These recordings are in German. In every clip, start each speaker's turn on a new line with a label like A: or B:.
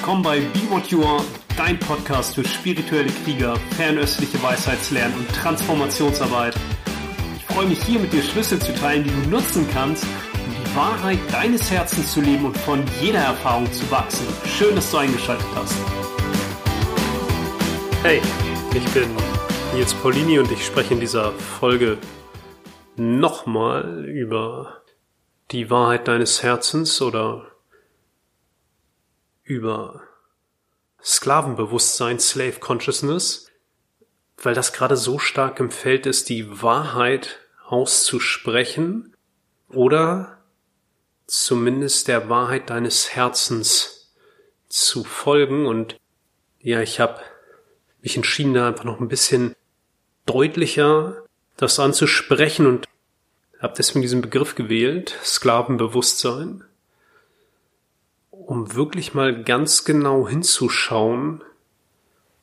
A: willkommen bei Be What You Are, dein Podcast für spirituelle Krieger, fernöstliche Weisheitslernen und Transformationsarbeit. Ich freue mich hier mit dir Schlüssel zu teilen, die du nutzen kannst, um die Wahrheit deines Herzens zu leben und von jeder Erfahrung zu wachsen. Schön, dass du eingeschaltet hast. Hey, ich bin Nils Paulini und ich spreche in dieser Folge nochmal über die Wahrheit deines Herzens oder über Sklavenbewusstsein, Slave Consciousness, weil das gerade so stark im Feld ist, die Wahrheit auszusprechen oder zumindest der Wahrheit deines Herzens zu folgen. Und ja, ich habe mich entschieden, da einfach noch ein bisschen deutlicher das anzusprechen und habe deswegen diesen Begriff gewählt, Sklavenbewusstsein um wirklich mal ganz genau hinzuschauen,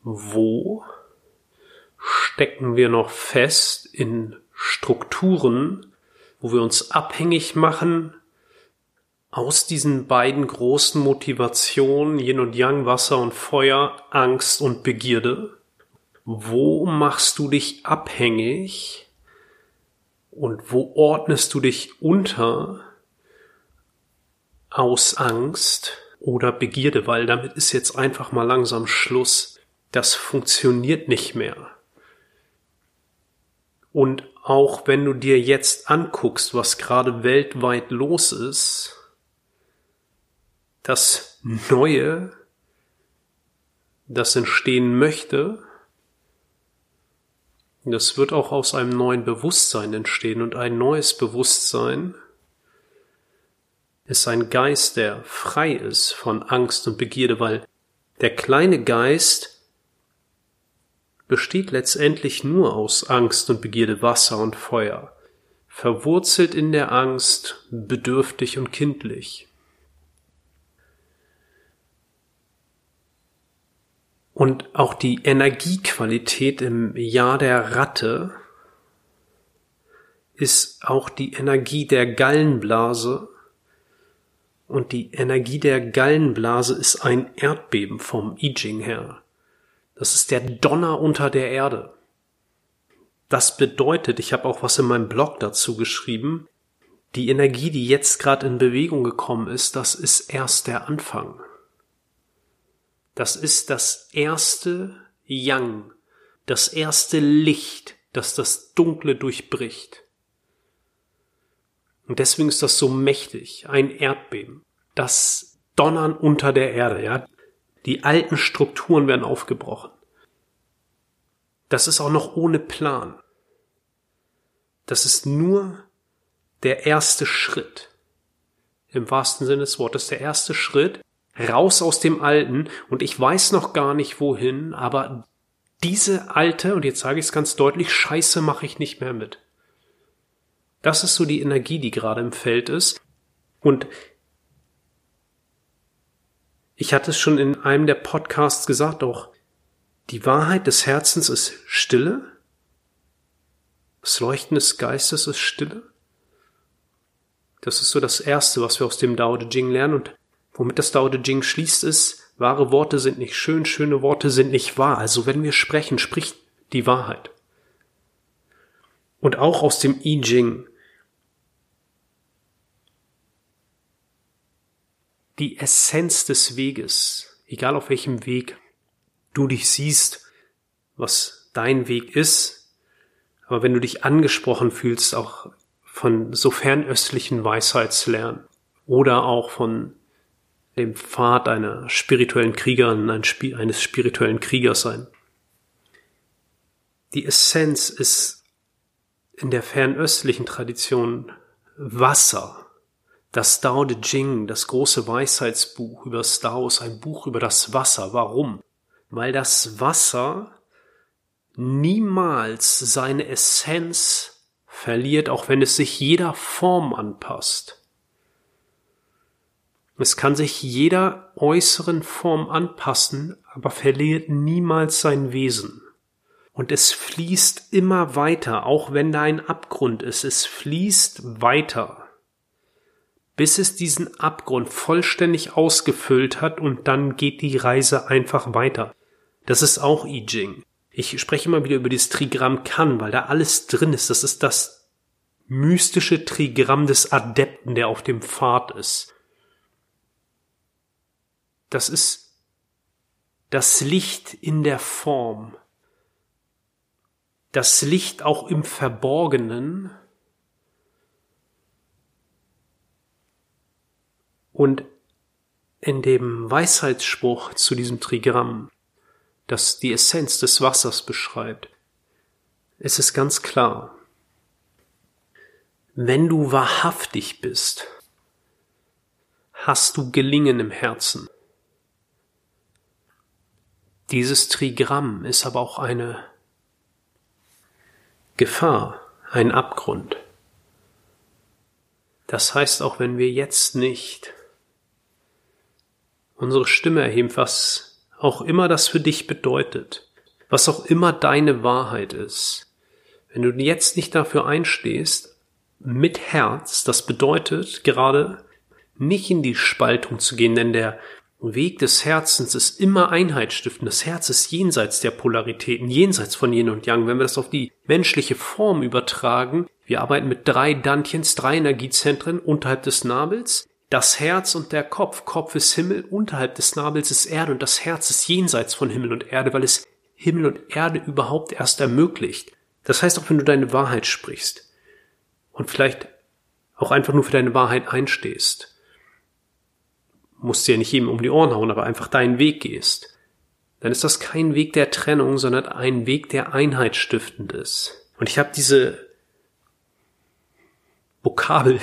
A: wo stecken wir noch fest in Strukturen, wo wir uns abhängig machen aus diesen beiden großen Motivationen, Yin und Yang, Wasser und Feuer, Angst und Begierde. Wo machst du dich abhängig und wo ordnest du dich unter aus Angst oder Begierde, weil damit ist jetzt einfach mal langsam Schluss. Das funktioniert nicht mehr. Und auch wenn du dir jetzt anguckst, was gerade weltweit los ist, das Neue, das entstehen möchte, das wird auch aus einem neuen Bewusstsein entstehen und ein neues Bewusstsein ist ein Geist, der frei ist von Angst und Begierde, weil der kleine Geist besteht letztendlich nur aus Angst und Begierde, Wasser und Feuer, verwurzelt in der Angst, bedürftig und kindlich. Und auch die Energiequalität im Jahr der Ratte ist auch die Energie der Gallenblase und die Energie der Gallenblase ist ein Erdbeben vom I Ching her. Das ist der Donner unter der Erde. Das bedeutet, ich habe auch was in meinem Blog dazu geschrieben, die Energie, die jetzt gerade in Bewegung gekommen ist, das ist erst der Anfang. Das ist das erste Yang, das erste Licht, das das Dunkle durchbricht. Und deswegen ist das so mächtig, ein Erdbeben. Das Donnern unter der Erde, ja. Die alten Strukturen werden aufgebrochen. Das ist auch noch ohne Plan. Das ist nur der erste Schritt. Im wahrsten Sinne des Wortes der erste Schritt raus aus dem Alten und ich weiß noch gar nicht wohin, aber diese alte, und jetzt sage ich es ganz deutlich, Scheiße mache ich nicht mehr mit. Das ist so die Energie, die gerade im Feld ist. Und ich hatte es schon in einem der Podcasts gesagt, auch die Wahrheit des Herzens ist Stille. Das Leuchten des Geistes ist Stille. Das ist so das Erste, was wir aus dem Dao De Jing lernen. Und womit das Dao De Jing schließt, ist, wahre Worte sind nicht schön, schöne Worte sind nicht wahr. Also wenn wir sprechen, spricht die Wahrheit. Und auch aus dem I Ching die Essenz des Weges, egal auf welchem Weg du dich siehst, was dein Weg ist, aber wenn du dich angesprochen fühlst, auch von so fernöstlichen Weisheitslernen oder auch von dem Pfad einer spirituellen Kriegerin, eines spirituellen Kriegers sein. Die Essenz ist in der fernöstlichen Tradition Wasser, das Tao Te Ching, das große Weisheitsbuch über das Tao, ist ein Buch über das Wasser. Warum? Weil das Wasser niemals seine Essenz verliert, auch wenn es sich jeder Form anpasst. Es kann sich jeder äußeren Form anpassen, aber verliert niemals sein Wesen. Und es fließt immer weiter, auch wenn da ein Abgrund ist, es fließt weiter bis es diesen Abgrund vollständig ausgefüllt hat und dann geht die Reise einfach weiter. Das ist auch I Ching. Ich spreche immer wieder über das Trigramm Kan, weil da alles drin ist. Das ist das mystische Trigramm des Adepten, der auf dem Pfad ist. Das ist das Licht in der Form. Das Licht auch im Verborgenen. Und in dem Weisheitsspruch zu diesem Trigramm das die Essenz des Wassers beschreibt. Es ist ganz klar, wenn du wahrhaftig bist, hast du Gelingen im Herzen. Dieses Trigramm ist aber auch eine Gefahr, ein Abgrund. Das heißt, auch wenn wir jetzt nicht unsere Stimme erheben, was auch immer das für dich bedeutet, was auch immer deine Wahrheit ist, wenn du jetzt nicht dafür einstehst, mit Herz, das bedeutet gerade nicht in die Spaltung zu gehen, denn der Weg des Herzens ist immer Einheitsstiften. Das Herz ist jenseits der Polaritäten, jenseits von Yin und Yang. Wenn wir das auf die menschliche Form übertragen, wir arbeiten mit drei Dantjens, drei Energiezentren unterhalb des Nabels, das Herz und der Kopf. Kopf ist Himmel, unterhalb des Nabels ist Erde und das Herz ist jenseits von Himmel und Erde, weil es Himmel und Erde überhaupt erst ermöglicht. Das heißt, auch wenn du deine Wahrheit sprichst und vielleicht auch einfach nur für deine Wahrheit einstehst, musst du ja nicht jedem um die Ohren hauen, aber einfach deinen Weg gehst, dann ist das kein Weg der Trennung, sondern ein Weg, der einheitsstiftend ist. Und ich habe diese Vokabel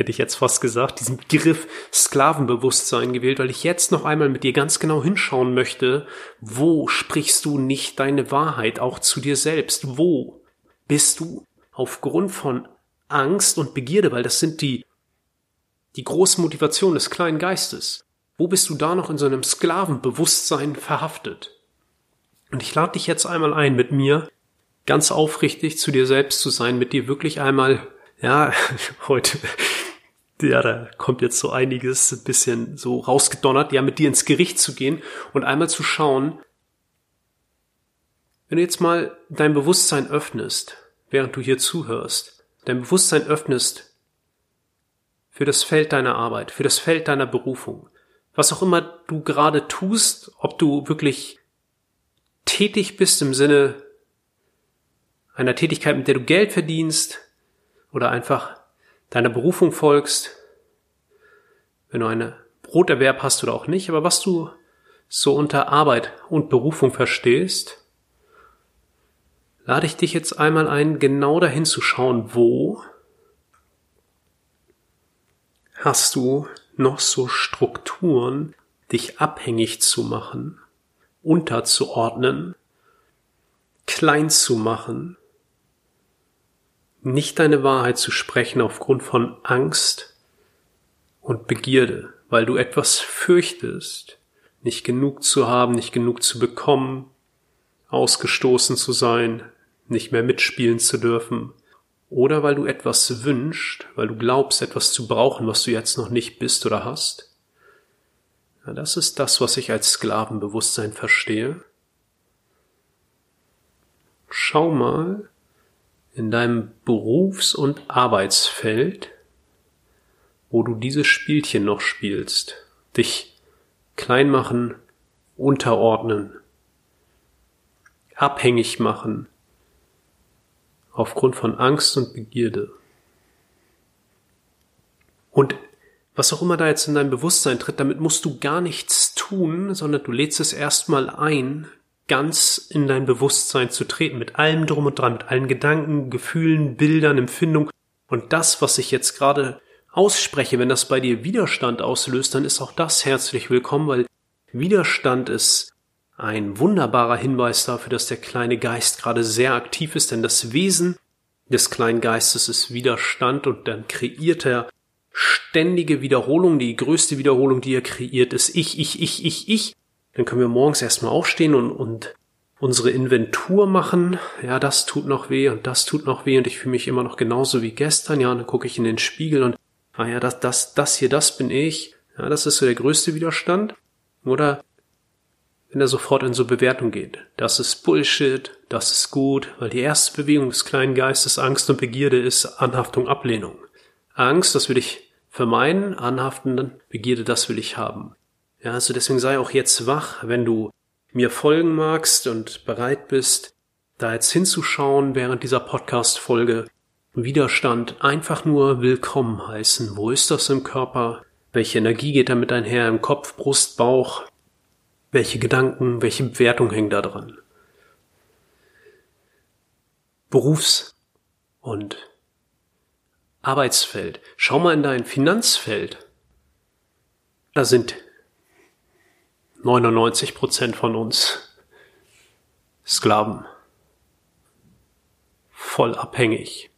A: hätte ich jetzt fast gesagt, diesen Begriff Sklavenbewusstsein gewählt, weil ich jetzt noch einmal mit dir ganz genau hinschauen möchte, wo sprichst du nicht deine Wahrheit auch zu dir selbst? Wo bist du aufgrund von Angst und Begierde, weil das sind die, die große Motivation des kleinen Geistes. Wo bist du da noch in so einem Sklavenbewusstsein verhaftet? Und ich lade dich jetzt einmal ein, mit mir ganz aufrichtig zu dir selbst zu sein, mit dir wirklich einmal, ja, heute ja, da kommt jetzt so einiges ein bisschen so rausgedonnert, ja, mit dir ins Gericht zu gehen und einmal zu schauen, wenn du jetzt mal dein Bewusstsein öffnest, während du hier zuhörst, dein Bewusstsein öffnest für das Feld deiner Arbeit, für das Feld deiner Berufung, was auch immer du gerade tust, ob du wirklich tätig bist im Sinne einer Tätigkeit, mit der du Geld verdienst oder einfach deiner Berufung folgst, wenn du eine Broterwerb hast oder auch nicht, aber was du so unter Arbeit und Berufung verstehst, lade ich dich jetzt einmal ein, genau dahin zu schauen, wo hast du noch so Strukturen, dich abhängig zu machen, unterzuordnen, klein zu machen, nicht deine Wahrheit zu sprechen aufgrund von Angst und Begierde, weil du etwas fürchtest, nicht genug zu haben, nicht genug zu bekommen, ausgestoßen zu sein, nicht mehr mitspielen zu dürfen, oder weil du etwas wünschst, weil du glaubst, etwas zu brauchen, was du jetzt noch nicht bist oder hast. Ja, das ist das, was ich als Sklavenbewusstsein verstehe. Schau mal, in deinem Berufs- und Arbeitsfeld, wo du dieses Spielchen noch spielst, dich klein machen, unterordnen, abhängig machen, aufgrund von Angst und Begierde. Und was auch immer da jetzt in dein Bewusstsein tritt, damit musst du gar nichts tun, sondern du lädst es erstmal ein, ganz in dein Bewusstsein zu treten, mit allem drum und dran, mit allen Gedanken, Gefühlen, Bildern, Empfindungen. Und das, was ich jetzt gerade ausspreche, wenn das bei dir Widerstand auslöst, dann ist auch das herzlich willkommen, weil Widerstand ist ein wunderbarer Hinweis dafür, dass der kleine Geist gerade sehr aktiv ist, denn das Wesen des kleinen Geistes ist Widerstand und dann kreiert er ständige Wiederholung. Die größte Wiederholung, die er kreiert, ist ich, ich, ich, ich, ich. Dann können wir morgens erstmal aufstehen und, und unsere Inventur machen. Ja, das tut noch weh und das tut noch weh und ich fühle mich immer noch genauso wie gestern. Ja, und dann gucke ich in den Spiegel und ah ja, das, das, das hier, das bin ich, ja, das ist so der größte Widerstand. Oder wenn er sofort in so Bewertung geht. Das ist Bullshit, das ist gut, weil die erste Bewegung des kleinen Geistes Angst und Begierde ist Anhaftung, Ablehnung. Angst, das will ich vermeiden, Anhaften, Begierde, das will ich haben. Ja, also deswegen sei auch jetzt wach, wenn du mir folgen magst und bereit bist, da jetzt hinzuschauen während dieser Podcast-Folge. Widerstand einfach nur willkommen heißen. Wo ist das im Körper? Welche Energie geht damit einher im Kopf, Brust, Bauch? Welche Gedanken, welche Bewertung hängt da dran? Berufs- und Arbeitsfeld. Schau mal in dein Finanzfeld. Da sind 99 Prozent von uns Sklaven. Voll abhängig.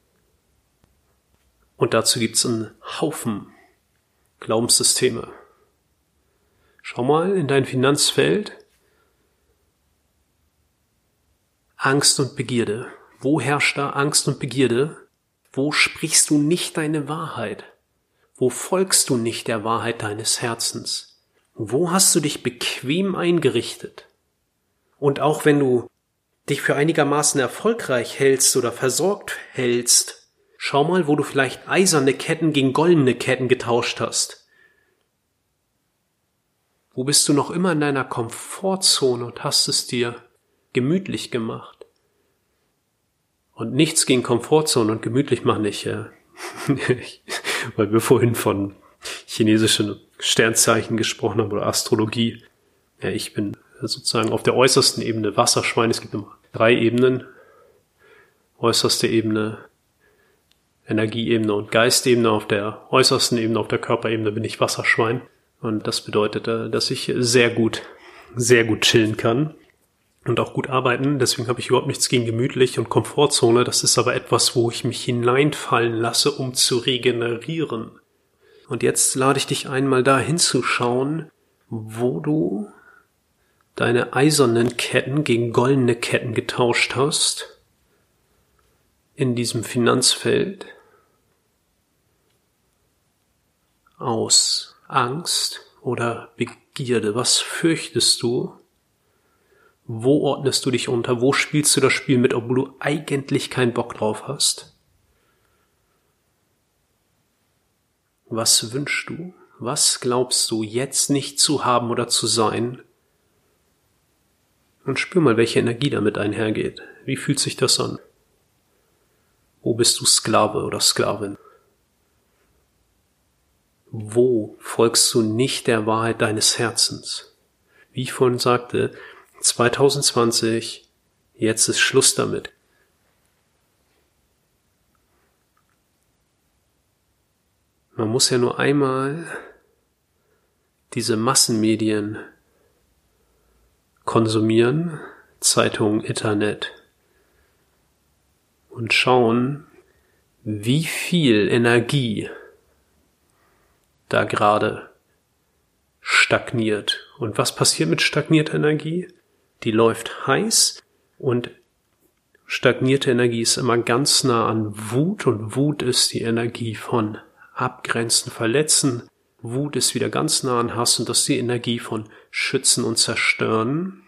A: Und dazu gibt's einen Haufen Glaubenssysteme. Schau mal in dein Finanzfeld. Angst und Begierde. Wo herrscht da Angst und Begierde? Wo sprichst du nicht deine Wahrheit? Wo folgst du nicht der Wahrheit deines Herzens? Wo hast du dich bequem eingerichtet? Und auch wenn du dich für einigermaßen erfolgreich hältst oder versorgt hältst, schau mal, wo du vielleicht eiserne Ketten gegen goldene Ketten getauscht hast. Wo bist du noch immer in deiner Komfortzone und hast es dir gemütlich gemacht? Und nichts gegen Komfortzone und gemütlich machen ich, ja. weil wir vorhin von chinesischen Sternzeichen gesprochen haben oder Astrologie. Ja, ich bin sozusagen auf der äußersten Ebene Wasserschwein. Es gibt immer drei Ebenen. Äußerste Ebene, Energieebene und Geistebene. Auf der äußersten Ebene, auf der Körperebene bin ich Wasserschwein. Und das bedeutet, äh, dass ich sehr gut, sehr gut chillen kann und auch gut arbeiten. Deswegen habe ich überhaupt nichts gegen gemütlich und Komfortzone. Das ist aber etwas, wo ich mich hineinfallen lasse, um zu regenerieren. Und jetzt lade ich dich einmal da hinzuschauen, wo du deine eisernen Ketten gegen goldene Ketten getauscht hast in diesem Finanzfeld aus Angst oder Begierde. Was fürchtest du? Wo ordnest du dich unter? Wo spielst du das Spiel mit, obwohl du eigentlich keinen Bock drauf hast? Was wünschst du? Was glaubst du jetzt nicht zu haben oder zu sein? Und spür mal, welche Energie damit einhergeht. Wie fühlt sich das an? Wo bist du Sklave oder Sklavin? Wo folgst du nicht der Wahrheit deines Herzens? Wie ich vorhin sagte, 2020, jetzt ist Schluss damit. Man muss ja nur einmal diese Massenmedien konsumieren, Zeitung, Internet, und schauen, wie viel Energie da gerade stagniert. Und was passiert mit stagnierter Energie? Die läuft heiß und stagnierte Energie ist immer ganz nah an Wut und Wut ist die Energie von abgrenzen, verletzen. Wut ist wieder ganz nah an Hass und das ist die Energie von schützen und zerstören.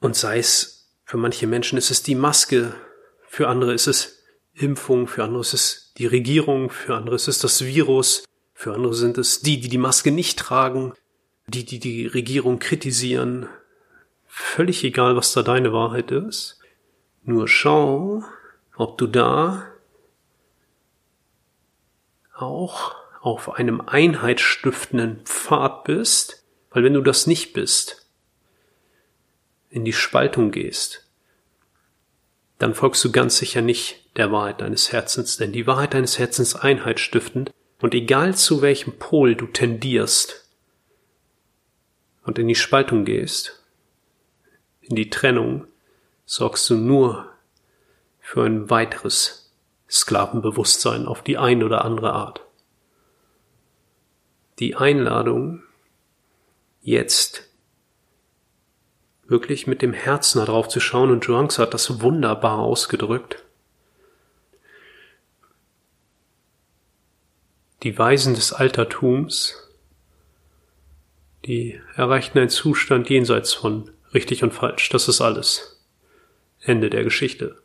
A: Und sei es, für manche Menschen ist es die Maske, für andere ist es Impfung, für andere ist es die Regierung, für andere ist es das Virus, für andere sind es die, die die Maske nicht tragen, die, die die Regierung kritisieren. Völlig egal, was da deine Wahrheit ist. Nur schau, ob du da auch auf einem einheitsstiftenden Pfad bist, weil wenn du das nicht bist, in die Spaltung gehst, dann folgst du ganz sicher nicht der Wahrheit deines Herzens, denn die Wahrheit deines Herzens einheitsstiftend und egal zu welchem Pol du tendierst und in die Spaltung gehst, in die Trennung, sorgst du nur für ein weiteres Sklavenbewusstsein auf die ein oder andere Art. Die Einladung, jetzt wirklich mit dem Herzen darauf zu schauen, und Zhuangzi hat das wunderbar ausgedrückt. Die Weisen des Altertums, die erreichten einen Zustand jenseits von richtig und falsch. Das ist alles. Ende der Geschichte.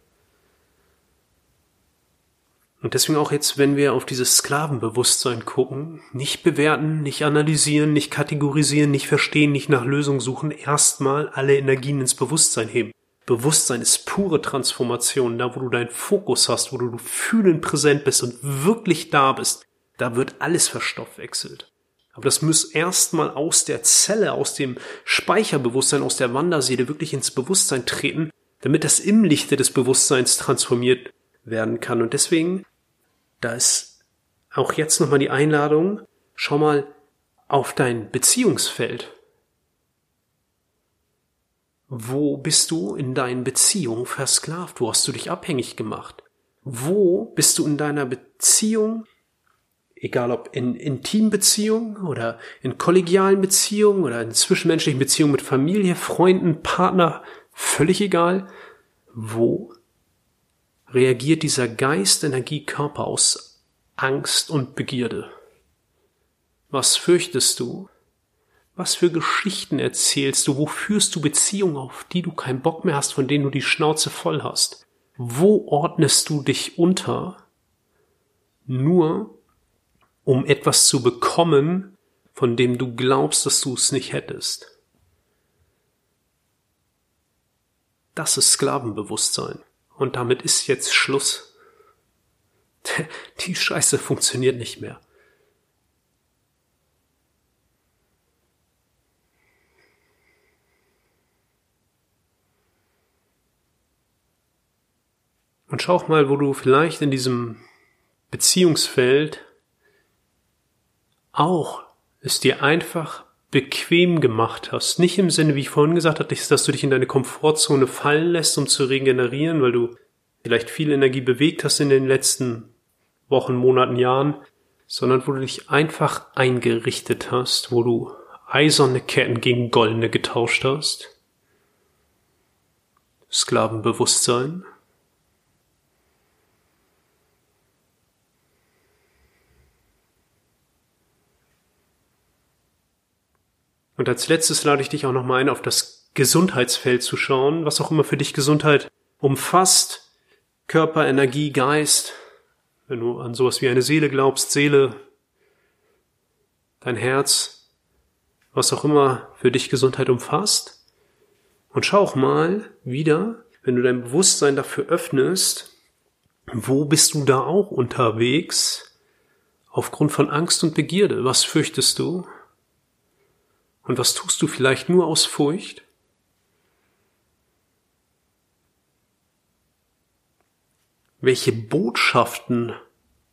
A: Und deswegen auch jetzt, wenn wir auf dieses Sklavenbewusstsein gucken, nicht bewerten, nicht analysieren, nicht kategorisieren, nicht verstehen, nicht nach Lösungen suchen, erstmal alle Energien ins Bewusstsein heben. Bewusstsein ist pure Transformation, da wo du deinen Fokus hast, wo du fühlend präsent bist und wirklich da bist, da wird alles verstoffwechselt. Aber das muss erstmal aus der Zelle, aus dem Speicherbewusstsein, aus der Wanderseele wirklich ins Bewusstsein treten, damit das im Lichte des Bewusstseins transformiert werden kann. Und deswegen da ist auch jetzt nochmal die Einladung, schau mal auf dein Beziehungsfeld. Wo bist du in deinen Beziehungen versklavt? Wo hast du dich abhängig gemacht? Wo bist du in deiner Beziehung, egal ob in Intimbeziehungen oder in kollegialen Beziehungen oder in zwischenmenschlichen Beziehungen mit Familie, Freunden, Partner, völlig egal, wo reagiert dieser Geist, Energie, Körper aus Angst und Begierde. Was fürchtest du? Was für Geschichten erzählst du? Wo führst du Beziehungen, auf die du keinen Bock mehr hast, von denen du die Schnauze voll hast? Wo ordnest du dich unter? Nur um etwas zu bekommen, von dem du glaubst, dass du es nicht hättest. Das ist Sklavenbewusstsein. Und damit ist jetzt Schluss. Die Scheiße funktioniert nicht mehr. Und schau mal, wo du vielleicht in diesem Beziehungsfeld auch es dir einfach bequem gemacht hast. Nicht im Sinne, wie ich vorhin gesagt hatte, dass du dich in deine Komfortzone fallen lässt, um zu regenerieren, weil du vielleicht viel Energie bewegt hast in den letzten Wochen, Monaten, Jahren, sondern wo du dich einfach eingerichtet hast, wo du eiserne Ketten gegen goldene getauscht hast. Sklavenbewusstsein. Und als letztes lade ich dich auch nochmal ein, auf das Gesundheitsfeld zu schauen, was auch immer für dich Gesundheit umfasst. Körper, Energie, Geist. Wenn du an sowas wie eine Seele glaubst, Seele, dein Herz, was auch immer für dich Gesundheit umfasst. Und schau auch mal wieder, wenn du dein Bewusstsein dafür öffnest, wo bist du da auch unterwegs? Aufgrund von Angst und Begierde. Was fürchtest du? Und was tust du vielleicht nur aus Furcht? Welche Botschaften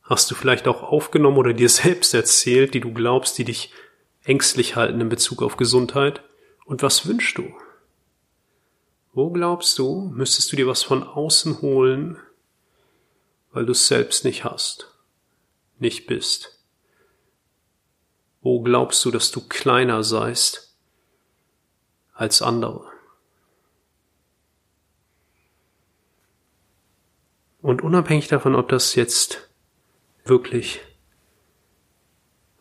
A: hast du vielleicht auch aufgenommen oder dir selbst erzählt, die du glaubst, die dich ängstlich halten in Bezug auf Gesundheit? Und was wünschst du? Wo glaubst du, müsstest du dir was von außen holen, weil du es selbst nicht hast, nicht bist? Wo glaubst du, dass du kleiner seist als andere? Und unabhängig davon, ob das jetzt wirklich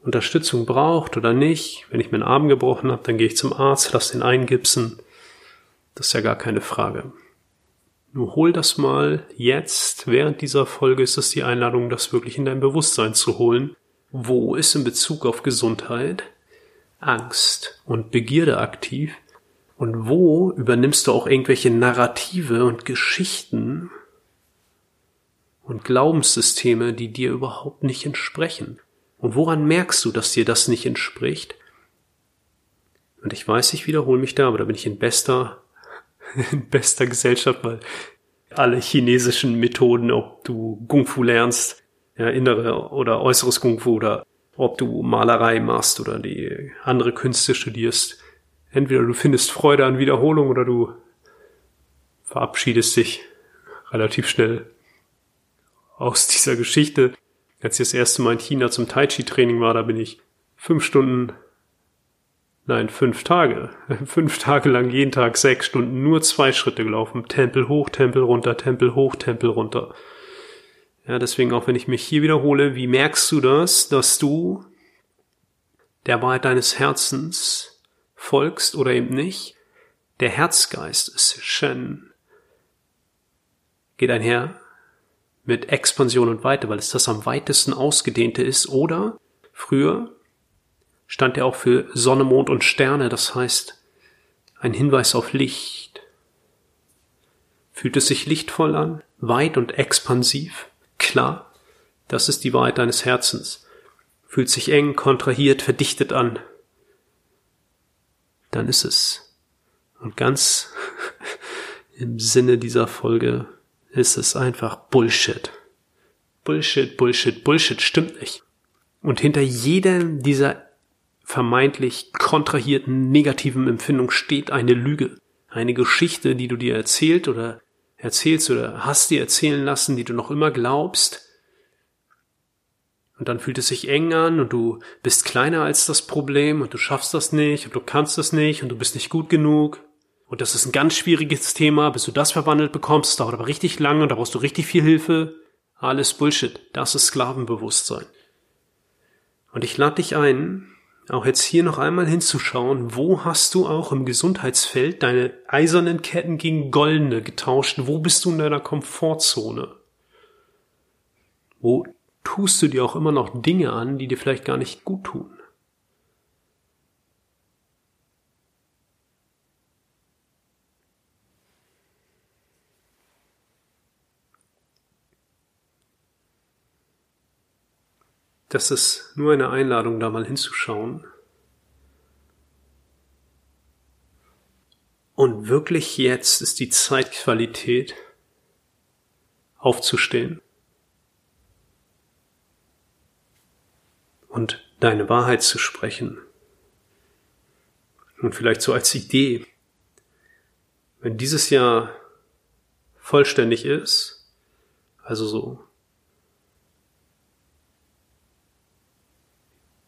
A: Unterstützung braucht oder nicht, wenn ich meinen Arm gebrochen habe, dann gehe ich zum Arzt, lass den eingipsen. Das ist ja gar keine Frage. Nur hol das mal jetzt, während dieser Folge ist es die Einladung, das wirklich in dein Bewusstsein zu holen wo ist in Bezug auf Gesundheit Angst und Begierde aktiv und wo übernimmst du auch irgendwelche Narrative und Geschichten und Glaubenssysteme, die dir überhaupt nicht entsprechen. Und woran merkst du, dass dir das nicht entspricht? Und ich weiß, ich wiederhole mich da, aber da bin ich in bester, in bester Gesellschaft, weil alle chinesischen Methoden, ob du Kung Fu lernst, ja, innere oder äußeres Kung Fu oder ob du Malerei machst oder die andere Künste studierst. Entweder du findest Freude an Wiederholung oder du verabschiedest dich relativ schnell aus dieser Geschichte. Als ich das erste Mal in China zum Tai Chi Training war, da bin ich fünf Stunden, nein, fünf Tage, fünf Tage lang jeden Tag sechs Stunden nur zwei Schritte gelaufen. Tempel hoch, Tempel runter, Tempel hoch, Tempel runter. Ja, deswegen auch wenn ich mich hier wiederhole, wie merkst du das, dass du der Wahrheit deines Herzens folgst oder eben nicht? Der Herzgeist ist Shen. Geht einher mit Expansion und Weite, weil es das am weitesten ausgedehnte ist. Oder früher stand er auch für Sonne, Mond und Sterne, das heißt ein Hinweis auf Licht. Fühlt es sich lichtvoll an, weit und expansiv? Klar, das ist die Wahrheit deines Herzens. Fühlt sich eng, kontrahiert, verdichtet an. Dann ist es. Und ganz im Sinne dieser Folge ist es einfach Bullshit. Bullshit, Bullshit, Bullshit stimmt nicht. Und hinter jedem dieser vermeintlich kontrahierten negativen Empfindung steht eine Lüge. Eine Geschichte, die du dir erzählt oder erzählst oder hast dir erzählen lassen, die du noch immer glaubst. Und dann fühlt es sich eng an und du bist kleiner als das Problem und du schaffst das nicht und du kannst das nicht und du bist nicht gut genug. Und das ist ein ganz schwieriges Thema, bis du das verwandelt bekommst, dauert aber richtig lange und da brauchst du richtig viel Hilfe. Alles Bullshit. Das ist Sklavenbewusstsein. Und ich lade dich ein, auch jetzt hier noch einmal hinzuschauen, wo hast du auch im Gesundheitsfeld deine eisernen Ketten gegen goldene getauscht? Wo bist du in deiner Komfortzone? Wo tust du dir auch immer noch Dinge an, die dir vielleicht gar nicht gut tun? Das ist nur eine Einladung, da mal hinzuschauen. Und wirklich jetzt ist die Zeitqualität aufzustehen und deine Wahrheit zu sprechen. Und vielleicht so als Idee, wenn dieses Jahr vollständig ist, also so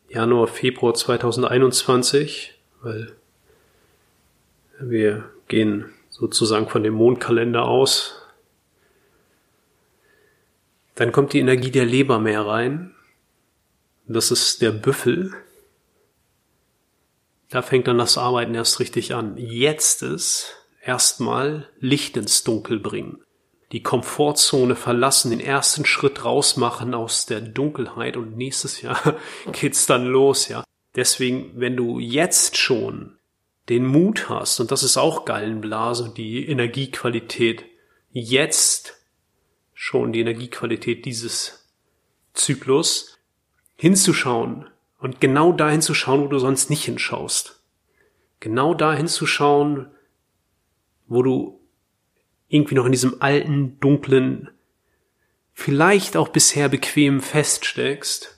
A: Januar, Februar 2021, weil wir gehen sozusagen von dem Mondkalender aus. Dann kommt die Energie der Leber mehr rein. Das ist der Büffel. Da fängt dann das Arbeiten erst richtig an. Jetzt ist erstmal Licht ins Dunkel bringen die Komfortzone verlassen, den ersten Schritt rausmachen aus der Dunkelheit und nächstes Jahr geht's dann los, ja. Deswegen, wenn du jetzt schon den Mut hast, und das ist auch Gallenblase, die Energiequalität, jetzt schon die Energiequalität dieses Zyklus hinzuschauen und genau dahin zu schauen, wo du sonst nicht hinschaust. Genau dahin zu schauen, wo du irgendwie noch in diesem alten, dunklen, vielleicht auch bisher bequem feststeckst,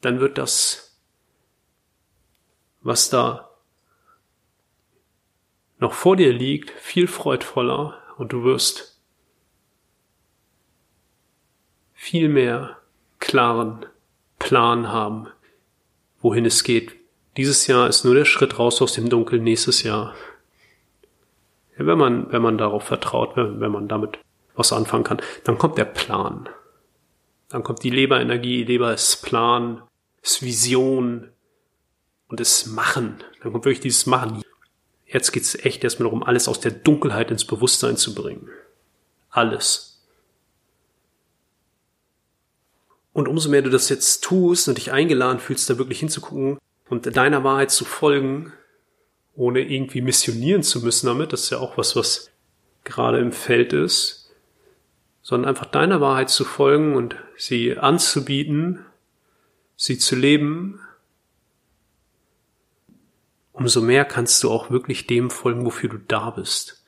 A: dann wird das, was da noch vor dir liegt, viel freudvoller und du wirst viel mehr klaren Plan haben, wohin es geht. Dieses Jahr ist nur der Schritt raus aus dem Dunkel, nächstes Jahr wenn man, wenn man darauf vertraut, wenn, man damit was anfangen kann, dann kommt der Plan. Dann kommt die Leberenergie, Leber ist Plan, ist Vision und ist Machen. Dann kommt wirklich dieses Machen. Jetzt geht's echt erstmal darum, alles aus der Dunkelheit ins Bewusstsein zu bringen. Alles. Und umso mehr du das jetzt tust und dich eingeladen fühlst, da wirklich hinzugucken und deiner Wahrheit zu folgen, ohne irgendwie missionieren zu müssen damit, das ist ja auch was, was gerade im Feld ist, sondern einfach deiner Wahrheit zu folgen und sie anzubieten, sie zu leben, umso mehr kannst du auch wirklich dem folgen, wofür du da bist.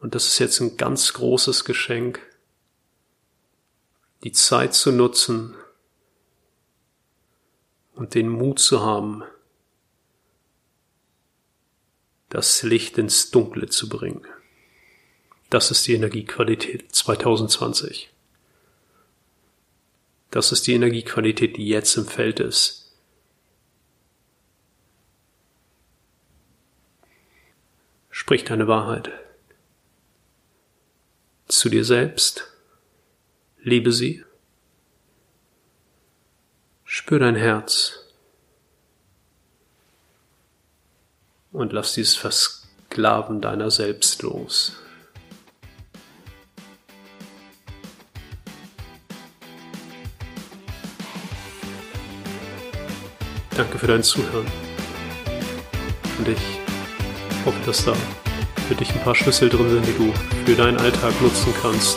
A: Und das ist jetzt ein ganz großes Geschenk, die Zeit zu nutzen und den Mut zu haben, das Licht ins Dunkle zu bringen. Das ist die Energiequalität 2020. Das ist die Energiequalität, die jetzt im Feld ist. Sprich deine Wahrheit. zu dir selbst. Liebe sie. Spür dein Herz. Und lass dieses Versklaven deiner selbst los. Danke für dein Zuhören. Und ich hoffe, dass da für dich ein paar Schlüssel drin sind, die du für deinen Alltag nutzen kannst.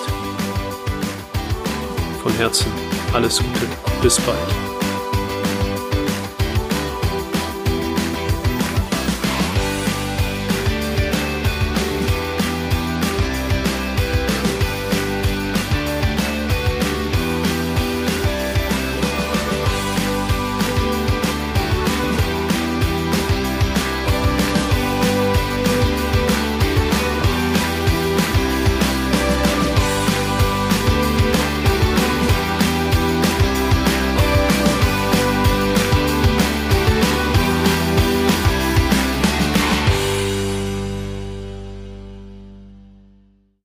A: Von Herzen alles Gute. Bis bald.